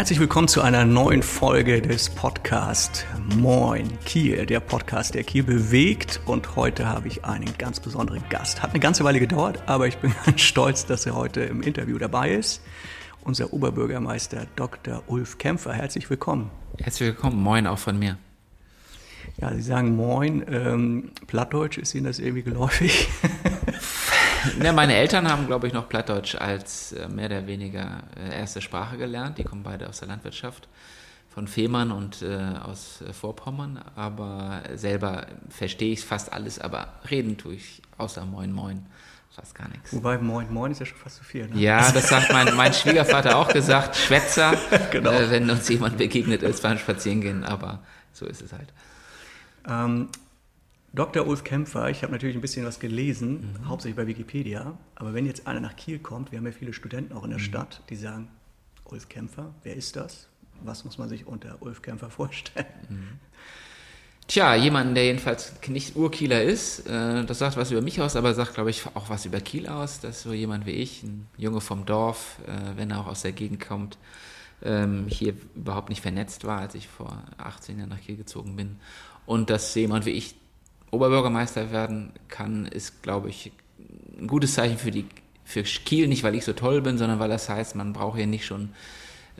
Herzlich willkommen zu einer neuen Folge des Podcasts Moin Kiel, der Podcast, der Kiel bewegt. Und heute habe ich einen ganz besonderen Gast. Hat eine ganze Weile gedauert, aber ich bin ganz stolz, dass er heute im Interview dabei ist. Unser Oberbürgermeister Dr. Ulf Kämpfer. Herzlich willkommen. Herzlich willkommen. Moin auch von mir. Ja, Sie sagen Moin. Ähm, Plattdeutsch, ist Ihnen das irgendwie geläufig? ja, meine Eltern haben, glaube ich, noch Plattdeutsch als äh, mehr oder weniger äh, erste Sprache gelernt. Die kommen beide aus der Landwirtschaft, von Fehmarn und äh, aus äh, Vorpommern. Aber selber verstehe ich fast alles, aber reden tue ich außer Moin Moin fast gar nichts. Wobei Moin Moin ist ja schon fast zu viel. Ne? Ja, das hat mein, mein Schwiegervater auch gesagt. Schwätzer, genau. äh, wenn uns jemand begegnet ist beim Spazierengehen. Aber so ist es halt. Ähm, Dr. Ulf Kämpfer, ich habe natürlich ein bisschen was gelesen, mhm. hauptsächlich bei Wikipedia, aber wenn jetzt einer nach Kiel kommt, wir haben ja viele Studenten auch in der mhm. Stadt, die sagen, Ulf Kämpfer, wer ist das? Was muss man sich unter Ulf Kämpfer vorstellen? Mhm. Tja, jemanden, der jedenfalls nicht Urkieler ist, äh, das sagt was über mich aus, aber sagt, glaube ich, auch was über Kiel aus. Das ist so jemand wie ich, ein Junge vom Dorf, äh, wenn er auch aus der Gegend kommt, ähm, hier überhaupt nicht vernetzt war, als ich vor 18 Jahren nach Kiel gezogen bin. Und dass jemand wie ich Oberbürgermeister werden kann, ist, glaube ich, ein gutes Zeichen für, die, für Kiel, nicht weil ich so toll bin, sondern weil das heißt, man braucht hier nicht schon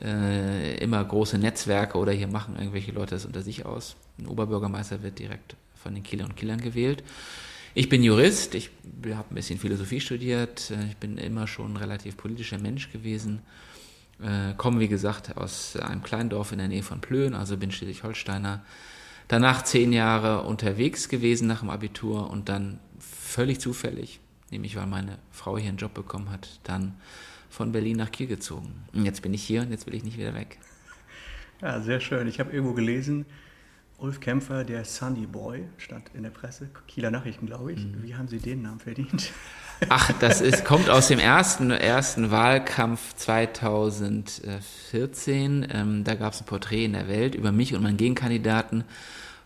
äh, immer große Netzwerke oder hier machen irgendwelche Leute das unter sich aus. Ein Oberbürgermeister wird direkt von den Kielern und Kielern gewählt. Ich bin Jurist, ich habe ein bisschen Philosophie studiert, ich bin immer schon ein relativ politischer Mensch gewesen, äh, komme wie gesagt aus einem kleinen Dorf in der Nähe von Plön, also bin Schleswig-Holsteiner, Danach zehn Jahre unterwegs gewesen nach dem Abitur und dann völlig zufällig, nämlich weil meine Frau hier einen Job bekommen hat, dann von Berlin nach Kiel gezogen. Und jetzt bin ich hier und jetzt will ich nicht wieder weg. Ja, sehr schön. Ich habe irgendwo gelesen, Ulf Kämpfer, der Sunny Boy, stand in der Presse, Kieler Nachrichten, glaube ich. Mhm. Wie haben Sie den Namen verdient? Ach, das ist, kommt aus dem ersten, ersten Wahlkampf 2014. Ähm, da gab es ein Porträt in der Welt über mich und meinen Gegenkandidaten.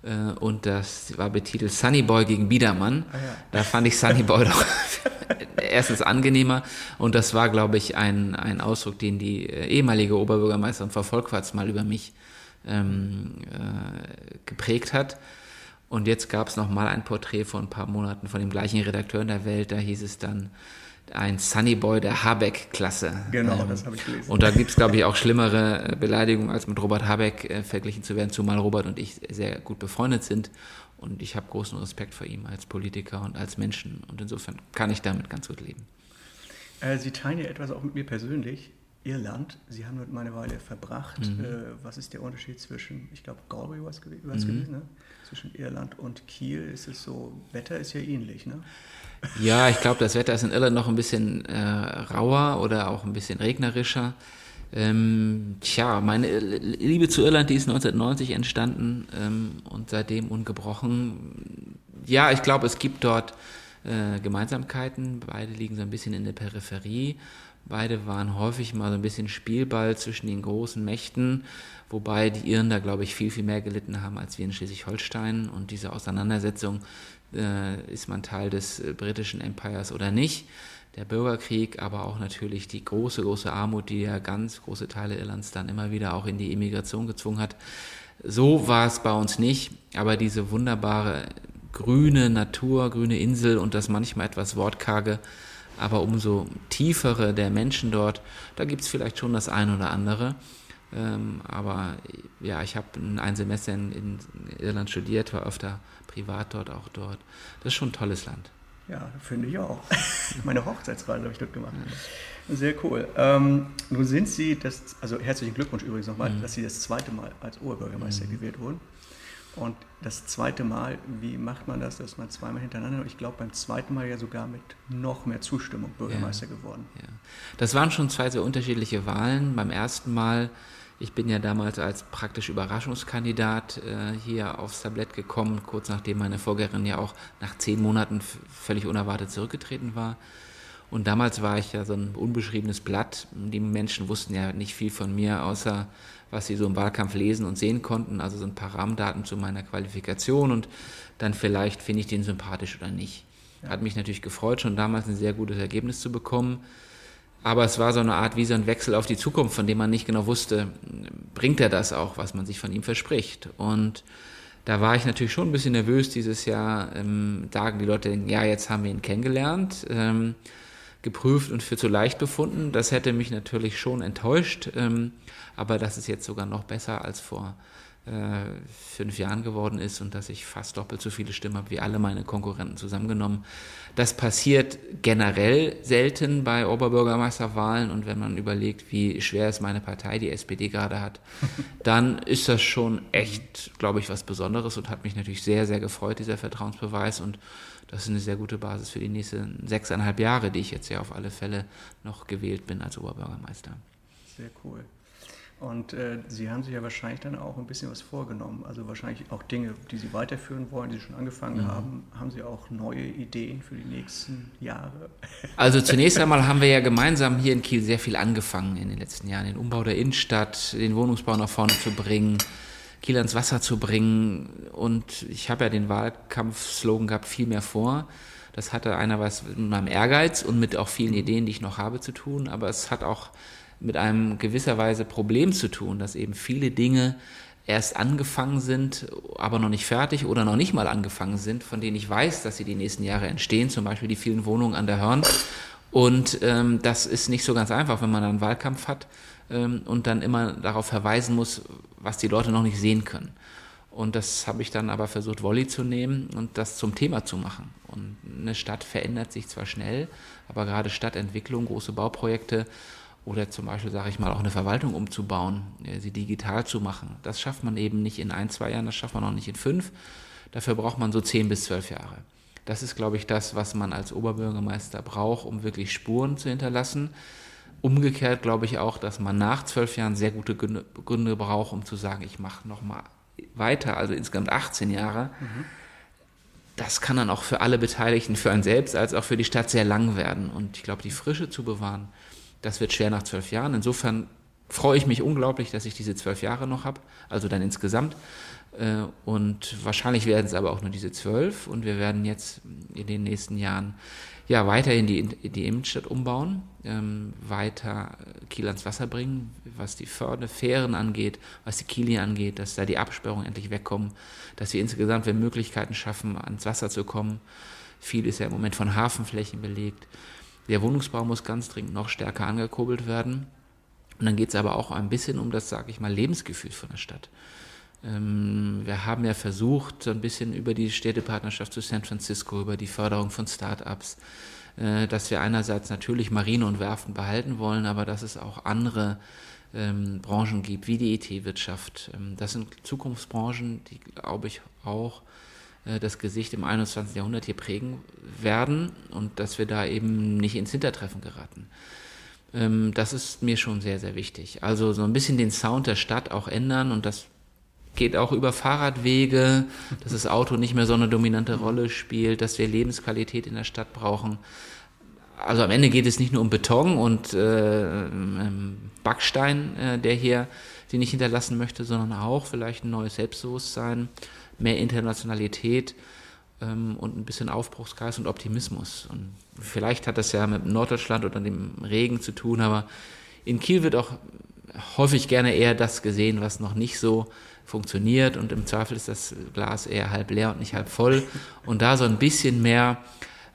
Äh, und das war betitelt Sunny Boy gegen Biedermann. Ah, ja. Da fand ich Sunny Boy doch erstens angenehmer und das war, glaube ich, ein, ein Ausdruck, den die äh, ehemalige Oberbürgermeisterin Frau Volkwarts mal über mich ähm, äh, geprägt hat. Und jetzt gab es noch mal ein Porträt vor ein paar Monaten von dem gleichen Redakteur in der Welt, da hieß es dann, ein Sunny Boy der Habeck-Klasse. Genau, ähm, das habe ich gelesen. Und da gibt es, glaube ich, auch schlimmere äh, Beleidigungen, als mit Robert Habeck äh, verglichen zu werden, zumal Robert und ich sehr gut befreundet sind. Und ich habe großen Respekt vor ihm als Politiker und als Menschen. Und insofern kann ich damit ganz gut leben. Äh, Sie teilen ja etwas auch mit mir persönlich. Irland, Sie haben dort mal eine Weile verbracht. Mhm. Äh, was ist der Unterschied zwischen, ich glaube, Galway war es mhm. gewesen, ne? Zwischen Irland und Kiel? Ist es so, Wetter ist ja ähnlich, ne? Ja, ich glaube, das Wetter ist in Irland noch ein bisschen äh, rauer oder auch ein bisschen regnerischer. Ähm, tja, meine Liebe zu Irland, die ist 1990 entstanden ähm, und seitdem ungebrochen. Ja, ich glaube, es gibt dort äh, Gemeinsamkeiten. Beide liegen so ein bisschen in der Peripherie. Beide waren häufig mal so ein bisschen Spielball zwischen den großen Mächten, wobei die Iren da, glaube ich, viel, viel mehr gelitten haben als wir in Schleswig-Holstein. Und diese Auseinandersetzung äh, ist man Teil des äh, britischen Empires oder nicht. Der Bürgerkrieg, aber auch natürlich die große, große Armut, die ja ganz große Teile Irlands dann immer wieder auch in die Emigration gezwungen hat. So war es bei uns nicht, aber diese wunderbare grüne Natur, grüne Insel und das manchmal etwas wortkarge, aber umso tiefere der Menschen dort, da gibt es vielleicht schon das eine oder andere. Ähm, aber ja, ich habe ein Semester in, in, Irland studiert, war öfter privat dort, auch dort. Das ist schon ein tolles Land. Ja, finde ich auch. Meine Hochzeitsreise habe ich dort gemacht. Sehr cool. Ähm, nun sind Sie, das, also herzlichen Glückwunsch übrigens nochmal, mhm. dass Sie das zweite Mal als Oberbürgermeister mhm. gewählt wurden. Und das zweite Mal, wie macht man das, dass man zweimal hintereinander, ich glaube beim zweiten Mal ja sogar mit noch mehr Zustimmung Bürgermeister ja, geworden. Ja. Das waren schon zwei sehr unterschiedliche Wahlen. Beim ersten Mal ich bin ja damals als praktisch Überraschungskandidat äh, hier aufs Tablett gekommen, kurz nachdem meine Vorgängerin ja auch nach zehn Monaten völlig unerwartet zurückgetreten war. Und damals war ich ja so ein unbeschriebenes Blatt. Die Menschen wussten ja nicht viel von mir, außer was sie so im Wahlkampf lesen und sehen konnten, also so ein paar Rahmendaten zu meiner Qualifikation und dann vielleicht finde ich den sympathisch oder nicht. Hat mich natürlich gefreut, schon damals ein sehr gutes Ergebnis zu bekommen. Aber es war so eine Art wie so ein Wechsel auf die Zukunft, von dem man nicht genau wusste, bringt er das auch, was man sich von ihm verspricht. Und da war ich natürlich schon ein bisschen nervös dieses Jahr. Ähm, sagen die Leute, ja, jetzt haben wir ihn kennengelernt, ähm, geprüft und für zu leicht befunden. Das hätte mich natürlich schon enttäuscht, ähm, aber das ist jetzt sogar noch besser als vor äh, fünf Jahren geworden ist und dass ich fast doppelt so viele Stimmen habe wie alle meine Konkurrenten zusammengenommen. Das passiert generell selten bei Oberbürgermeisterwahlen und wenn man überlegt, wie schwer es meine Partei, die SPD, gerade hat, dann ist das schon echt, glaube ich, was Besonderes und hat mich natürlich sehr, sehr gefreut, dieser Vertrauensbeweis und das ist eine sehr gute Basis für die nächsten sechseinhalb Jahre, die ich jetzt ja auf alle Fälle noch gewählt bin als Oberbürgermeister. Sehr cool. Und äh, Sie haben sich ja wahrscheinlich dann auch ein bisschen was vorgenommen. Also wahrscheinlich auch Dinge, die Sie weiterführen wollen, die Sie schon angefangen mhm. haben. Haben Sie auch neue Ideen für die nächsten Jahre? Also zunächst einmal haben wir ja gemeinsam hier in Kiel sehr viel angefangen in den letzten Jahren. Den Umbau der Innenstadt, den Wohnungsbau nach vorne zu bringen, Kiel ans Wasser zu bringen. Und ich habe ja den Wahlkampfslogan gehabt, viel mehr vor. Das hatte einerseits mit meinem Ehrgeiz und mit auch vielen Ideen, die ich noch habe, zu tun. Aber es hat auch mit einem gewisserweise Problem zu tun, dass eben viele Dinge erst angefangen sind, aber noch nicht fertig oder noch nicht mal angefangen sind, von denen ich weiß, dass sie die nächsten Jahre entstehen, zum Beispiel die vielen Wohnungen an der Hörn. Und ähm, das ist nicht so ganz einfach, wenn man einen Wahlkampf hat und dann immer darauf verweisen muss, was die Leute noch nicht sehen können. Und das habe ich dann aber versucht, Wolli zu nehmen und das zum Thema zu machen. Und eine Stadt verändert sich zwar schnell, aber gerade Stadtentwicklung, große Bauprojekte oder zum Beispiel, sage ich mal, auch eine Verwaltung umzubauen, sie digital zu machen. Das schafft man eben nicht in ein, zwei Jahren, das schafft man auch nicht in fünf. Dafür braucht man so zehn bis zwölf Jahre. Das ist, glaube ich, das, was man als Oberbürgermeister braucht, um wirklich Spuren zu hinterlassen. Umgekehrt glaube ich auch, dass man nach zwölf Jahren sehr gute Gründe braucht, um zu sagen, ich mache nochmal weiter, also insgesamt 18 Jahre. Mhm. Das kann dann auch für alle Beteiligten, für einen selbst als auch für die Stadt sehr lang werden. Und ich glaube, die Frische zu bewahren, das wird schwer nach zwölf Jahren. Insofern freue ich mich unglaublich, dass ich diese zwölf Jahre noch habe, also dann insgesamt. Äh, und wahrscheinlich werden es aber auch nur diese zwölf. Und wir werden jetzt in den nächsten Jahren ja weiterhin die, die Innenstadt umbauen, ähm, weiter Kiel ans Wasser bringen, was die Förde, Fähren angeht, was die Kieli angeht, dass da die Absperrungen endlich wegkommen, dass wir insgesamt wir Möglichkeiten schaffen, ans Wasser zu kommen. Viel ist ja im Moment von Hafenflächen belegt. Der Wohnungsbau muss ganz dringend noch stärker angekurbelt werden. Und dann geht es aber auch ein bisschen um das, sage ich mal, Lebensgefühl von der Stadt. Ähm, wir haben ja versucht, so ein bisschen über die Städtepartnerschaft zu San Francisco, über die Förderung von Start-ups, äh, dass wir einerseits natürlich Marine und Werften behalten wollen, aber dass es auch andere ähm, Branchen gibt, wie die IT-Wirtschaft. Ähm, das sind Zukunftsbranchen, die, glaube ich, auch äh, das Gesicht im 21. Jahrhundert hier prägen werden und dass wir da eben nicht ins Hintertreffen geraten. Das ist mir schon sehr, sehr wichtig. Also so ein bisschen den Sound der Stadt auch ändern und das geht auch über Fahrradwege, dass das Auto nicht mehr so eine dominante Rolle spielt, dass wir Lebensqualität in der Stadt brauchen. Also am Ende geht es nicht nur um Beton und äh, ähm, Backstein, äh, der hier sie nicht hinterlassen möchte, sondern auch vielleicht ein neues Selbstbewusstsein, mehr Internationalität ähm, und ein bisschen Aufbruchsgeist und Optimismus. Und vielleicht hat das ja mit Norddeutschland oder dem Regen zu tun, aber in Kiel wird auch häufig gerne eher das gesehen, was noch nicht so funktioniert und im Zweifel ist das Glas eher halb leer und nicht halb voll. Und da so ein bisschen mehr,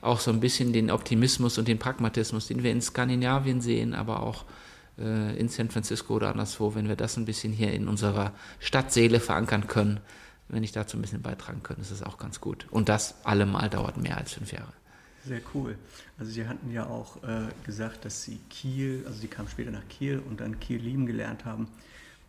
auch so ein bisschen den Optimismus und den Pragmatismus, den wir in Skandinavien sehen, aber auch äh, in San Francisco oder anderswo, wenn wir das ein bisschen hier in unserer Stadtseele verankern können, wenn ich dazu ein bisschen beitragen könnte, ist es auch ganz gut. Und das allemal dauert mehr als fünf Jahre. Sehr cool. Also Sie hatten ja auch äh, gesagt, dass Sie Kiel, also Sie kamen später nach Kiel und dann Kiel lieben gelernt haben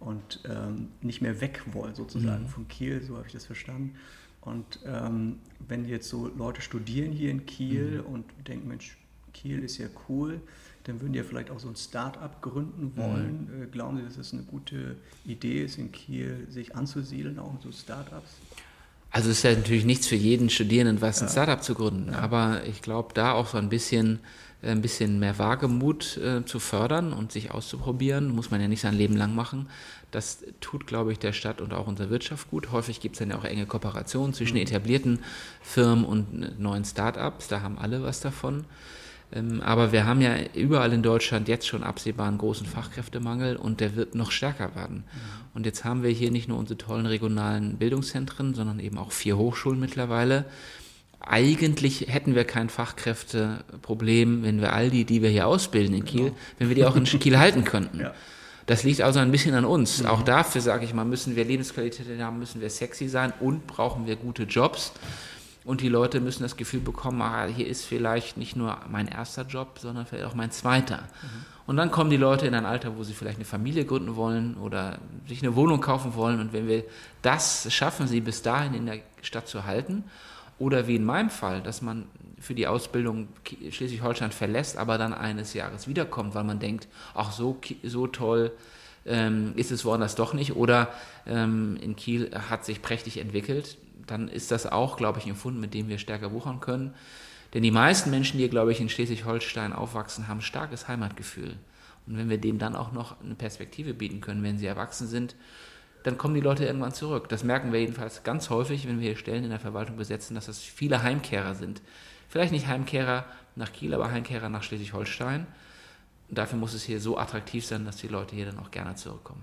und ähm, nicht mehr weg wollen sozusagen mhm. von Kiel, so habe ich das verstanden. Und ähm, wenn jetzt so Leute studieren hier in Kiel mhm. und denken, Mensch, Kiel ist ja cool, dann würden die ja vielleicht auch so ein Start-up gründen wollen. Mhm. Äh, glauben Sie, dass das eine gute Idee ist, in Kiel sich anzusiedeln, auch in so Start-ups? Also es ist ja natürlich nichts für jeden Studierenden, was ein ja. Startup zu gründen. Ja. Aber ich glaube, da auch so ein bisschen, ein bisschen mehr Wagemut äh, zu fördern und sich auszuprobieren, muss man ja nicht sein Leben lang machen. Das tut, glaube ich, der Stadt und auch unserer Wirtschaft gut. Häufig gibt es dann ja auch enge Kooperationen zwischen mhm. etablierten Firmen und neuen Startups. Da haben alle was davon. Ähm, aber wir haben ja überall in Deutschland jetzt schon absehbar einen großen Fachkräftemangel und der wird noch stärker werden. Mhm. Und jetzt haben wir hier nicht nur unsere tollen regionalen Bildungszentren, sondern eben auch vier Hochschulen mittlerweile. Eigentlich hätten wir kein Fachkräfteproblem, wenn wir all die, die wir hier ausbilden in Kiel, genau. wenn wir die auch in Kiel halten könnten. Ja. Das liegt also ein bisschen an uns. Mhm. Auch dafür, sage ich mal, müssen wir Lebensqualität haben, müssen wir sexy sein und brauchen wir gute Jobs. Und die Leute müssen das Gefühl bekommen, ah, hier ist vielleicht nicht nur mein erster Job, sondern vielleicht auch mein zweiter. Mhm. Und dann kommen die Leute in ein Alter, wo sie vielleicht eine Familie gründen wollen oder sich eine Wohnung kaufen wollen. Und wenn wir das schaffen, sie bis dahin in der Stadt zu halten, oder wie in meinem Fall, dass man für die Ausbildung Schleswig-Holstein verlässt, aber dann eines Jahres wiederkommt, weil man denkt, ach so, so toll ähm, ist es woanders doch nicht. Oder ähm, in Kiel hat sich prächtig entwickelt dann ist das auch, glaube ich, ein Fund, mit dem wir stärker wuchern können. Denn die meisten Menschen, die, glaube ich, in Schleswig-Holstein aufwachsen, haben starkes Heimatgefühl. Und wenn wir denen dann auch noch eine Perspektive bieten können, wenn sie erwachsen sind, dann kommen die Leute irgendwann zurück. Das merken wir jedenfalls ganz häufig, wenn wir hier Stellen in der Verwaltung besetzen, dass das viele Heimkehrer sind. Vielleicht nicht Heimkehrer nach Kiel, aber Heimkehrer nach Schleswig-Holstein. Dafür muss es hier so attraktiv sein, dass die Leute hier dann auch gerne zurückkommen.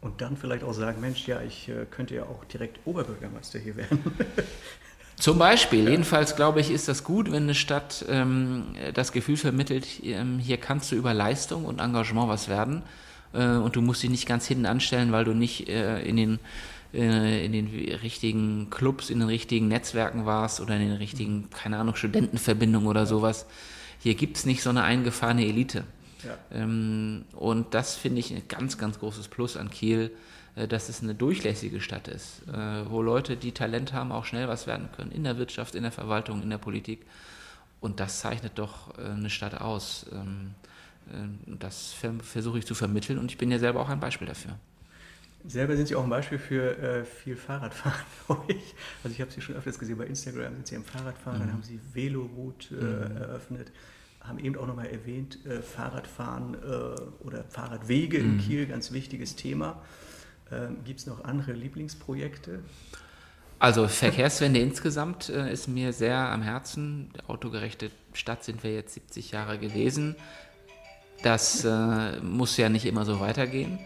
Und dann vielleicht auch sagen, Mensch, ja, ich äh, könnte ja auch direkt Oberbürgermeister hier werden. Zum Beispiel. Ja. Jedenfalls glaube ich, ist das gut, wenn eine Stadt ähm, das Gefühl vermittelt, ähm, hier kannst du über Leistung und Engagement was werden. Äh, und du musst dich nicht ganz hinten anstellen, weil du nicht äh, in den äh, in den richtigen Clubs, in den richtigen Netzwerken warst oder in den richtigen, keine Ahnung, Studentenverbindungen oder sowas. Hier gibt es nicht so eine eingefahrene Elite. Ja. Ähm, und das finde ich ein ganz, ganz großes Plus an Kiel, äh, dass es eine durchlässige Stadt ist, äh, wo Leute, die Talent haben, auch schnell was werden können. In der Wirtschaft, in der Verwaltung, in der Politik. Und das zeichnet doch eine Stadt aus. Äh, das versuche ich zu vermitteln und ich bin ja selber auch ein Beispiel dafür. Selber sind Sie auch ein Beispiel für äh, viel Fahrradfahren, glaube ich. Also ich habe Sie schon öfters gesehen bei Instagram, sind Sie am Fahrradfahren, mhm. dann haben Sie Veloroute äh, mhm. eröffnet haben eben auch nochmal erwähnt, äh, Fahrradfahren äh, oder Fahrradwege mhm. in Kiel, ganz wichtiges Thema. Ähm, Gibt es noch andere Lieblingsprojekte? Also Verkehrswende insgesamt äh, ist mir sehr am Herzen. Autogerechte Stadt sind wir jetzt 70 Jahre gewesen. Das äh, muss ja nicht immer so weitergehen.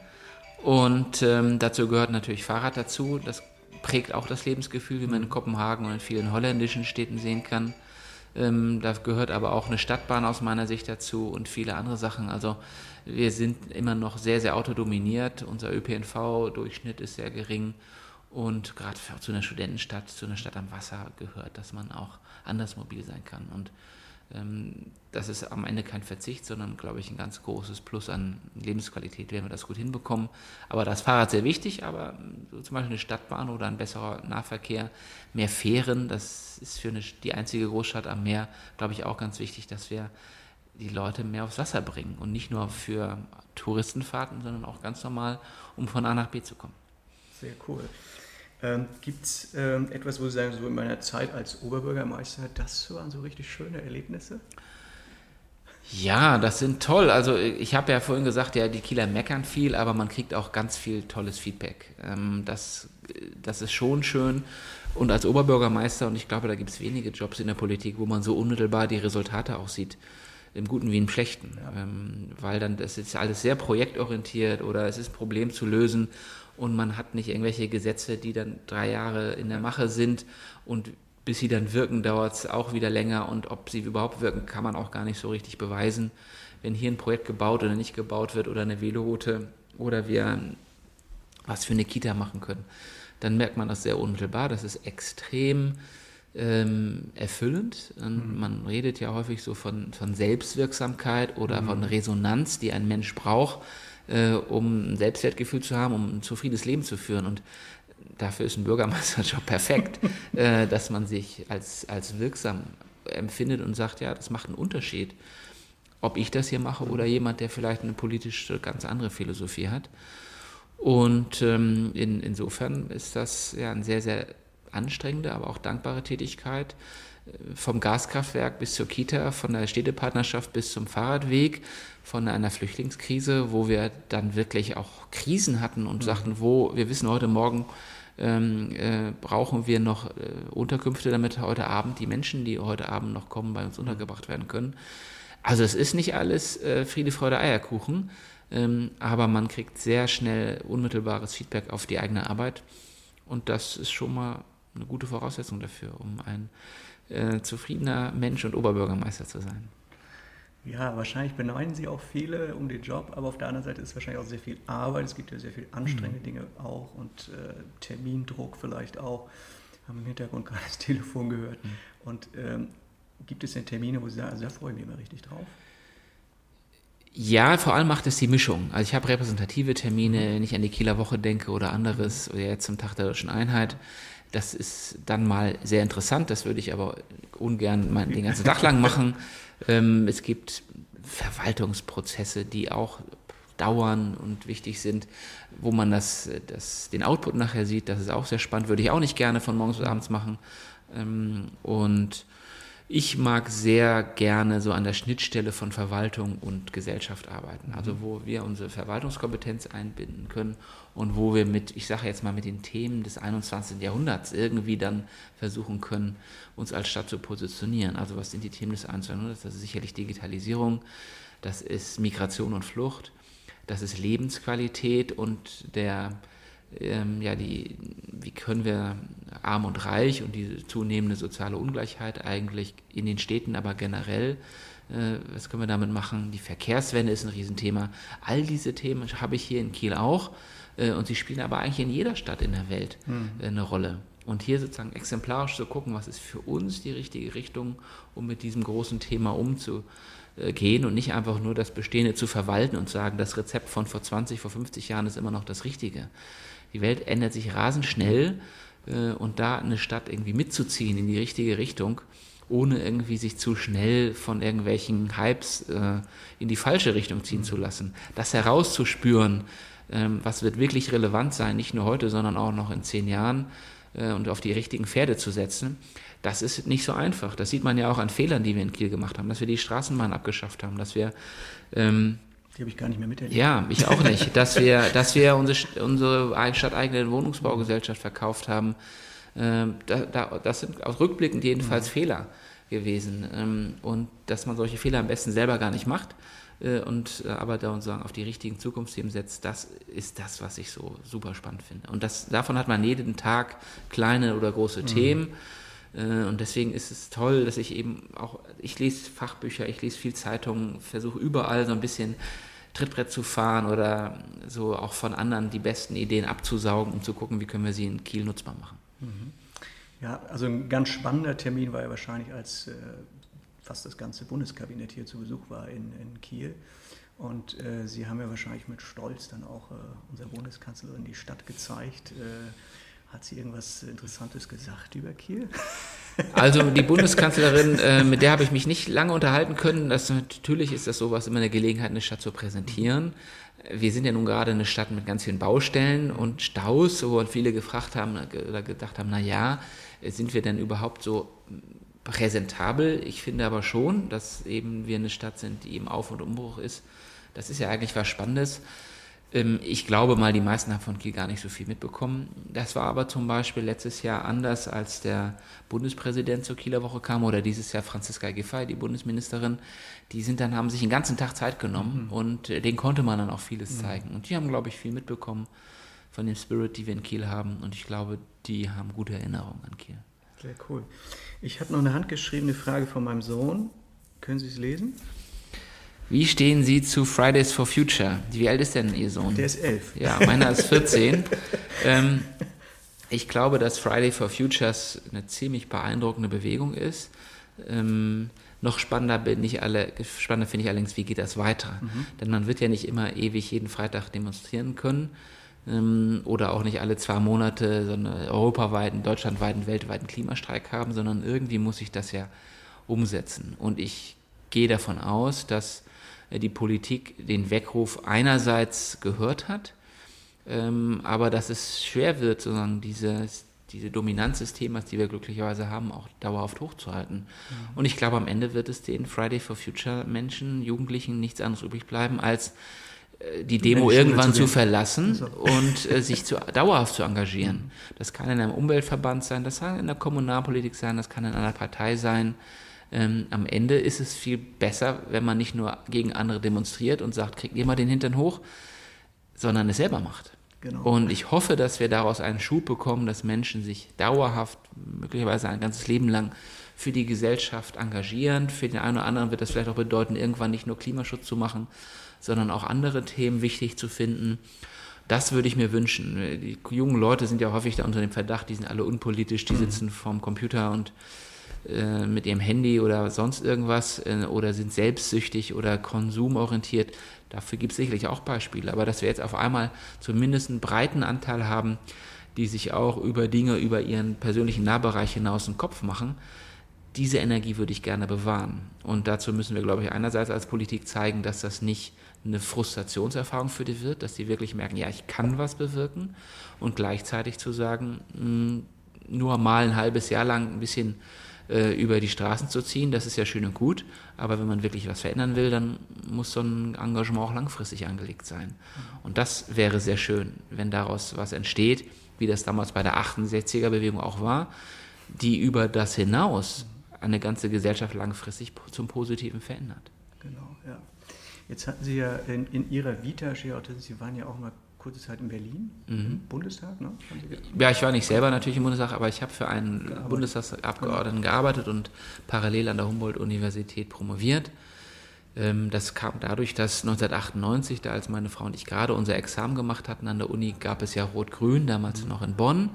Und ähm, dazu gehört natürlich Fahrrad dazu. Das prägt auch das Lebensgefühl, wie man in Kopenhagen und in vielen holländischen Städten sehen kann. Ähm, da gehört aber auch eine Stadtbahn aus meiner Sicht dazu und viele andere Sachen. Also wir sind immer noch sehr, sehr autodominiert. Unser ÖPNV-Durchschnitt ist sehr gering. Und gerade zu einer Studentenstadt, zu einer Stadt am Wasser gehört, dass man auch anders mobil sein kann. Und das ist am Ende kein Verzicht, sondern, glaube ich, ein ganz großes Plus an Lebensqualität, wenn wir das gut hinbekommen. Aber das Fahrrad sehr wichtig, aber so zum Beispiel eine Stadtbahn oder ein besserer Nahverkehr, mehr Fähren, das ist für eine, die einzige Großstadt am Meer, glaube ich, auch ganz wichtig, dass wir die Leute mehr aufs Wasser bringen und nicht nur für Touristenfahrten, sondern auch ganz normal, um von A nach B zu kommen. Sehr cool. Ähm, Gibt es ähm, etwas, wo Sie sagen, so in meiner Zeit als Oberbürgermeister, das waren so richtig schöne Erlebnisse? Ja, das sind toll. Also ich habe ja vorhin gesagt, ja, die Kieler meckern viel, aber man kriegt auch ganz viel tolles Feedback. Ähm, das, das ist schon schön. Und als Oberbürgermeister, und ich glaube, da gibt es wenige Jobs in der Politik, wo man so unmittelbar die Resultate auch sieht, im Guten wie im Schlechten. Ja. Ähm, weil dann, das ist alles sehr projektorientiert oder es ist ein Problem zu lösen und man hat nicht irgendwelche Gesetze, die dann drei Jahre in der Mache sind und bis sie dann wirken, dauert es auch wieder länger und ob sie überhaupt wirken, kann man auch gar nicht so richtig beweisen. Wenn hier ein Projekt gebaut oder nicht gebaut wird oder eine Veloroute oder wir was für eine Kita machen können, dann merkt man das sehr unmittelbar. Das ist extrem ähm, erfüllend. Mhm. Man redet ja häufig so von, von Selbstwirksamkeit oder mhm. von Resonanz, die ein Mensch braucht äh, um ein Selbstwertgefühl zu haben, um ein zufriedenes Leben zu führen. Und dafür ist ein Bürgermeisterjob perfekt, äh, dass man sich als, als wirksam empfindet und sagt, ja, das macht einen Unterschied, ob ich das hier mache oder jemand, der vielleicht eine politisch ganz andere Philosophie hat. Und ähm, in, insofern ist das ja eine sehr, sehr anstrengende, aber auch dankbare Tätigkeit. Vom Gaskraftwerk bis zur Kita, von der Städtepartnerschaft bis zum Fahrradweg, von einer Flüchtlingskrise, wo wir dann wirklich auch Krisen hatten und mhm. sagten, wo wir wissen heute Morgen, ähm, äh, brauchen wir noch äh, Unterkünfte, damit heute Abend die Menschen, die heute Abend noch kommen, bei uns untergebracht werden können. Also es ist nicht alles äh, Friede, Freude, Eierkuchen, ähm, aber man kriegt sehr schnell unmittelbares Feedback auf die eigene Arbeit und das ist schon mal eine gute Voraussetzung dafür, um ein äh, zufriedener Mensch und Oberbürgermeister zu sein. Ja, wahrscheinlich beneiden sie auch viele um den Job, aber auf der anderen Seite ist wahrscheinlich auch sehr viel Arbeit. Es gibt ja sehr viel anstrengende mhm. Dinge auch und äh, Termindruck vielleicht auch. Haben im Hintergrund gerade das Telefon gehört. Mhm. Und ähm, gibt es denn Termine, wo Sie sagen, also da freue ich mich immer richtig drauf? Ja, vor allem macht es die Mischung. Also ich habe repräsentative Termine, mhm. wenn ich an die Kieler Woche denke oder anderes, oder jetzt zum Tag der Deutschen Einheit. Das ist dann mal sehr interessant, das würde ich aber ungern den ganzen Tag lang machen. Ähm, es gibt Verwaltungsprozesse, die auch dauern und wichtig sind, wo man das, das, den Output nachher sieht. Das ist auch sehr spannend, würde ich auch nicht gerne von morgens bis abends machen. Ähm, und ich mag sehr gerne so an der Schnittstelle von Verwaltung und Gesellschaft arbeiten. Also wo wir unsere Verwaltungskompetenz einbinden können und wo wir mit, ich sage jetzt mal, mit den Themen des 21. Jahrhunderts irgendwie dann versuchen können, uns als Stadt zu positionieren. Also was sind die Themen des 21. Jahrhunderts? Das ist sicherlich Digitalisierung, das ist Migration und Flucht, das ist Lebensqualität und der ähm, ja, die, wie können wir arm und reich und die zunehmende soziale Ungleichheit eigentlich in den Städten, aber generell, äh, was können wir damit machen? Die Verkehrswende ist ein Riesenthema. All diese Themen habe ich hier in Kiel auch äh, und sie spielen aber eigentlich in jeder Stadt in der Welt mhm. äh, eine Rolle. Und hier sozusagen exemplarisch zu gucken, was ist für uns die richtige Richtung, um mit diesem großen Thema umzugehen und nicht einfach nur das Bestehende zu verwalten und sagen, das Rezept von vor 20, vor 50 Jahren ist immer noch das Richtige die Welt ändert sich rasend schnell äh, und da eine Stadt irgendwie mitzuziehen in die richtige Richtung, ohne irgendwie sich zu schnell von irgendwelchen Hypes äh, in die falsche Richtung ziehen zu lassen, das herauszuspüren, ähm, was wird wirklich relevant sein, nicht nur heute, sondern auch noch in zehn Jahren äh, und auf die richtigen Pferde zu setzen, das ist nicht so einfach. Das sieht man ja auch an Fehlern, die wir in Kiel gemacht haben, dass wir die Straßenbahn abgeschafft haben, dass wir ähm, die habe ich gar nicht mehr miterlebt. Ja, ich auch nicht. dass wir, dass wir unsere, unsere stadteigene Wohnungsbaugesellschaft verkauft haben, äh, da, da, das sind aus rückblickend jedenfalls mhm. Fehler gewesen. Ähm, und dass man solche Fehler am besten selber gar nicht macht äh, und äh, aber da und sagen, auf die richtigen Zukunftsthemen setzt, das ist das, was ich so super spannend finde. Und das, davon hat man jeden Tag kleine oder große mhm. Themen. Äh, und deswegen ist es toll, dass ich eben auch, ich lese Fachbücher, ich lese viel Zeitungen, versuche überall so ein bisschen Trittbrett zu fahren oder so auch von anderen die besten Ideen abzusaugen, um zu gucken, wie können wir sie in Kiel nutzbar machen. Mhm. Ja, also ein ganz spannender Termin war ja wahrscheinlich, als äh, fast das ganze Bundeskabinett hier zu Besuch war in, in Kiel. Und äh, Sie haben ja wahrscheinlich mit Stolz dann auch äh, unserer Bundeskanzlerin die Stadt gezeigt. Äh, hat sie irgendwas Interessantes gesagt über Kiel? Also die Bundeskanzlerin, äh, mit der habe ich mich nicht lange unterhalten können. Das, natürlich ist das sowas immer eine Gelegenheit, eine Stadt zu präsentieren. Wir sind ja nun gerade eine Stadt mit ganz vielen Baustellen und Staus, wo viele gefragt haben oder gedacht haben, na ja, sind wir denn überhaupt so präsentabel? Ich finde aber schon, dass eben wir eine Stadt sind, die im Auf- und Umbruch ist. Das ist ja eigentlich was Spannendes. Ähm, ich glaube mal, die meisten haben von Kiel gar nicht so viel mitbekommen. Das war aber zum Beispiel letztes Jahr anders, als der Bundespräsident zur Kieler Woche kam oder dieses Jahr Franziska Giffey, die Bundesministerin. Die sind dann, haben sich den ganzen Tag Zeit genommen mhm. und äh, denen konnte man dann auch vieles mhm. zeigen. Und die haben, glaube ich, viel mitbekommen von dem Spirit, die wir in Kiel haben. Und ich glaube, die haben gute Erinnerungen an Kiel. Sehr cool. Ich habe noch eine handgeschriebene Frage von meinem Sohn. Können Sie es lesen? Wie stehen Sie zu Fridays for Future? Wie alt ist denn Ihr Sohn? Der ist elf. Ja, meiner ist 14. ähm, ich glaube, dass Friday for Futures eine ziemlich beeindruckende Bewegung ist. Ähm, noch spannender bin ich alle, spannender finde ich allerdings, wie geht das weiter? Mhm. Denn man wird ja nicht immer ewig jeden Freitag demonstrieren können ähm, oder auch nicht alle zwei Monate so einen europaweiten, deutschlandweiten, weltweiten Klimastreik haben, sondern irgendwie muss ich das ja umsetzen. Und ich gehe davon aus, dass die Politik den Weckruf einerseits gehört hat, ähm, aber dass es schwer wird, sozusagen dieses, diese Dominanz des Themas, die wir glücklicherweise haben, auch dauerhaft hochzuhalten. Mhm. Und ich glaube, am Ende wird es den Friday for Future Menschen, Jugendlichen nichts anderes übrig bleiben, als äh, die Demo irgendwann zu, zu verlassen also. und äh, sich zu, dauerhaft zu engagieren. Mhm. Das kann in einem Umweltverband sein, das kann in der Kommunalpolitik sein, das kann in einer Partei sein. Ähm, am Ende ist es viel besser, wenn man nicht nur gegen andere demonstriert und sagt, kriegt ihr mal den Hintern hoch, sondern es selber macht. Genau. Und ich hoffe, dass wir daraus einen Schub bekommen, dass Menschen sich dauerhaft, möglicherweise ein ganzes Leben lang, für die Gesellschaft engagieren. Für den einen oder anderen wird das vielleicht auch bedeuten, irgendwann nicht nur Klimaschutz zu machen, sondern auch andere Themen wichtig zu finden. Das würde ich mir wünschen. Die jungen Leute sind ja häufig da unter dem Verdacht, die sind alle unpolitisch, die mhm. sitzen vorm Computer und äh, mit ihrem Handy oder sonst irgendwas äh, oder sind selbstsüchtig oder konsumorientiert. Dafür gibt es sicherlich auch Beispiele. Aber dass wir jetzt auf einmal zumindest einen breiten Anteil haben, die sich auch über Dinge, über ihren persönlichen Nahbereich hinaus einen Kopf machen, diese Energie würde ich gerne bewahren. Und dazu müssen wir, glaube ich, einerseits als Politik zeigen, dass das nicht eine Frustrationserfahrung für die wird, dass die wirklich merken, ja, ich kann was bewirken und gleichzeitig zu sagen, mh, hm, nur mal ein halbes Jahr lang ein bisschen äh, über die Straßen zu ziehen, das ist ja schön und gut, aber wenn man wirklich was verändern will, dann muss so ein Engagement auch langfristig angelegt sein. Und das wäre sehr schön, wenn daraus was entsteht, wie das damals bei der 68er-Bewegung auch war, die über das hinaus eine ganze Gesellschaft langfristig zum Positiven verändert. Genau, ja. Jetzt hatten Sie ja in, in Ihrer Vita, Sie waren ja auch mal kurze Zeit in Berlin, mhm. im Bundestag, ne? Ja, ich war nicht selber natürlich im Bundestag, aber ich habe für einen gearbeitet. Bundestagsabgeordneten gearbeitet und parallel an der Humboldt-Universität promoviert. Ähm, das kam dadurch, dass 1998, da als meine Frau und ich gerade unser Examen gemacht hatten an der Uni, gab es ja Rot-Grün, damals mhm. noch in Bonn.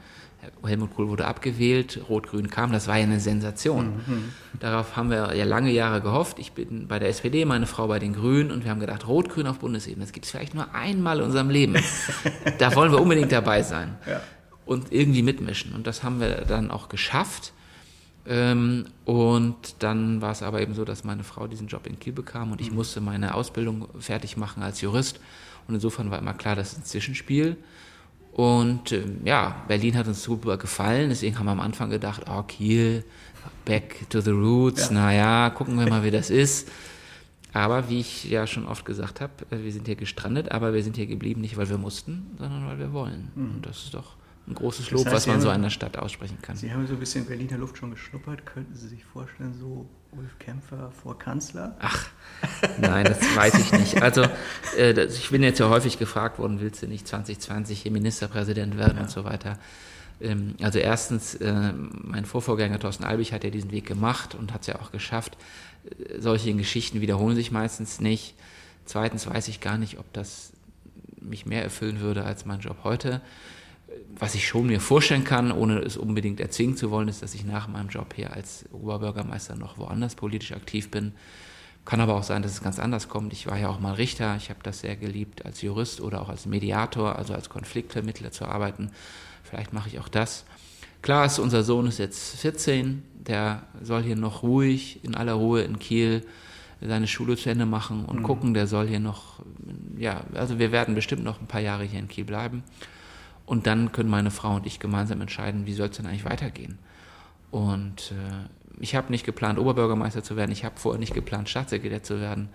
Helmut Kohl wurde abgewählt, Rot-Grün kam, das war ja eine Sensation. Mhm. Darauf haben wir ja lange Jahre gehofft. Ich bin bei der SPD, meine Frau bei den Grünen und wir haben gedacht, Rot-Grün auf Bundesebene, das gibt es vielleicht nur einmal in unserem Leben. da wollen wir unbedingt dabei sein ja. und irgendwie mitmischen. Und das haben wir dann auch geschafft. Ähm, und dann war es aber eben so, dass meine Frau diesen Job in Kiel bekam und ich mhm. musste meine Ausbildung fertig machen als Jurist. Und insofern war immer klar, das ist ein Zwischenspiel. Und äh, ja, Berlin hat uns super gefallen, deswegen haben wir am Anfang gedacht, oh, Kiel, back to the roots, ja. naja, gucken wir mal, wie das ist. Aber wie ich ja schon oft gesagt habe, äh, wir sind hier gestrandet, aber wir sind hier geblieben, nicht weil wir mussten, sondern weil wir wollen. Mhm. Und das ist doch ein großes Lob, das heißt, was man so einer Stadt aussprechen kann. Sie haben so ein bisschen Berliner Luft schon geschnuppert. Könnten Sie sich vorstellen, so Ulf Kämpfer vor Kanzler? Ach, nein, das weiß ich nicht. Also, äh, das, ich bin jetzt ja häufig gefragt worden, willst du nicht 2020 hier Ministerpräsident werden ja. und so weiter. Ähm, also erstens, äh, mein Vorvorgänger Thorsten Albig hat ja diesen Weg gemacht und hat es ja auch geschafft. Äh, solche Geschichten wiederholen sich meistens nicht. Zweitens weiß ich gar nicht, ob das mich mehr erfüllen würde als mein Job heute was ich schon mir vorstellen kann, ohne es unbedingt erzwingen zu wollen, ist, dass ich nach meinem Job hier als Oberbürgermeister noch woanders politisch aktiv bin. Kann aber auch sein, dass es ganz anders kommt. Ich war ja auch mal Richter. Ich habe das sehr geliebt, als Jurist oder auch als Mediator, also als Konfliktvermittler zu arbeiten. Vielleicht mache ich auch das. Klar ist, unser Sohn ist jetzt 14. Der soll hier noch ruhig, in aller Ruhe in Kiel seine Schule zu Ende machen und mhm. gucken. Der soll hier noch, ja, also wir werden bestimmt noch ein paar Jahre hier in Kiel bleiben. Und dann können meine Frau und ich gemeinsam entscheiden, wie soll es denn eigentlich weitergehen. Und äh, ich habe nicht geplant, Oberbürgermeister zu werden. Ich habe vorher nicht geplant, Staatssekretär zu werden.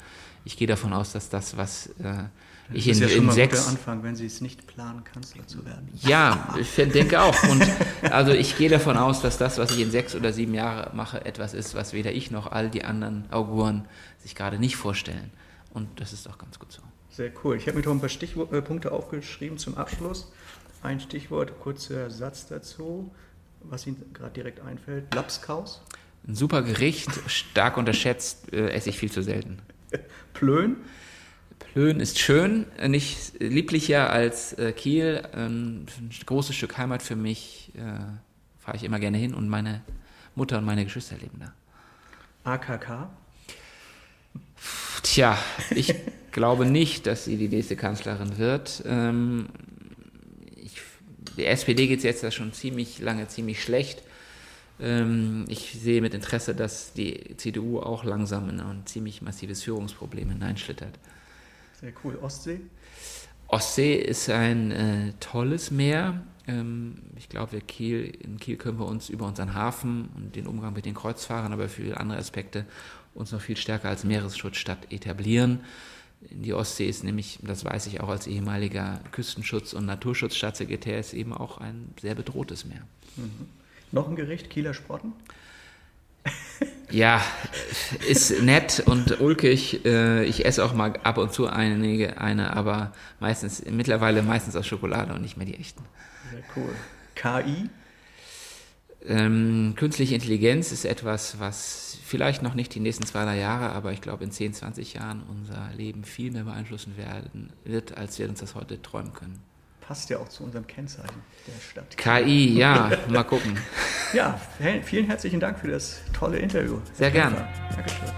Ich gehe davon aus, dass das, was äh, ich in, ja schon in mal sechs Anfang, wenn Sie es nicht planen, Kanzler zu werden. Ja, ich denke auch. Und also ich gehe davon aus, dass das, was ich in sechs oder sieben Jahren mache, etwas ist, was weder ich noch all die anderen Auguren sich gerade nicht vorstellen. Und das ist auch ganz gut so. Sehr cool. Ich habe mir noch ein paar Stichpunkte aufgeschrieben zum Abschluss. Ein Stichwort, kurzer Satz dazu, was Ihnen gerade direkt einfällt. Lapskaus. Ein super Gericht, stark unterschätzt, äh, esse ich viel zu selten. Plön. Plön ist schön, nicht lieblicher als äh, Kiel. ein großes Stück Heimat für mich. Äh, Fahre ich immer gerne hin und meine Mutter und meine Geschwister leben da. AKK? Tja, ich glaube nicht, dass sie die nächste Kanzlerin wird. Ähm, die SPD geht es jetzt schon ziemlich lange ziemlich schlecht. Ähm, ich sehe mit Interesse, dass die CDU auch langsam in ein ziemlich massives Führungsproblem hineinschlittert. Sehr cool. Ostsee? Ostsee ist ein äh, tolles Meer. Ähm, ich glaube, Kiel, in Kiel können wir uns über unseren Hafen und den Umgang mit den Kreuzfahrern, aber für andere Aspekte uns noch viel stärker als Meeresschutzstadt etablieren die Ostsee ist nämlich, das weiß ich auch als ehemaliger Küstenschutz- und Naturschutzstaatssekretär, ist eben auch ein sehr bedrohtes Meer. Mhm. Noch ein Gericht, Kieler Sprotten? Ja, ist nett und ulkig. Äh, ich esse auch mal ab und zu einige, eine, aber meistens, mittlerweile meistens aus Schokolade und nicht mehr die echten. Sehr cool. KI? Ähm, künstliche Intelligenz ist etwas, was vielleicht noch nicht die nächsten zwei, drei Jahre, aber ich glaube in 10, 20 Jahren unser Leben viel mehr beeinflussen werden wird, als wir uns das heute träumen können. Passt ja auch zu unserem Kennzeichen der Stadt. KI, ja, mal gucken. Ja, vielen herzlichen Dank für das tolle Interview. Sehr gern. Dankeschön.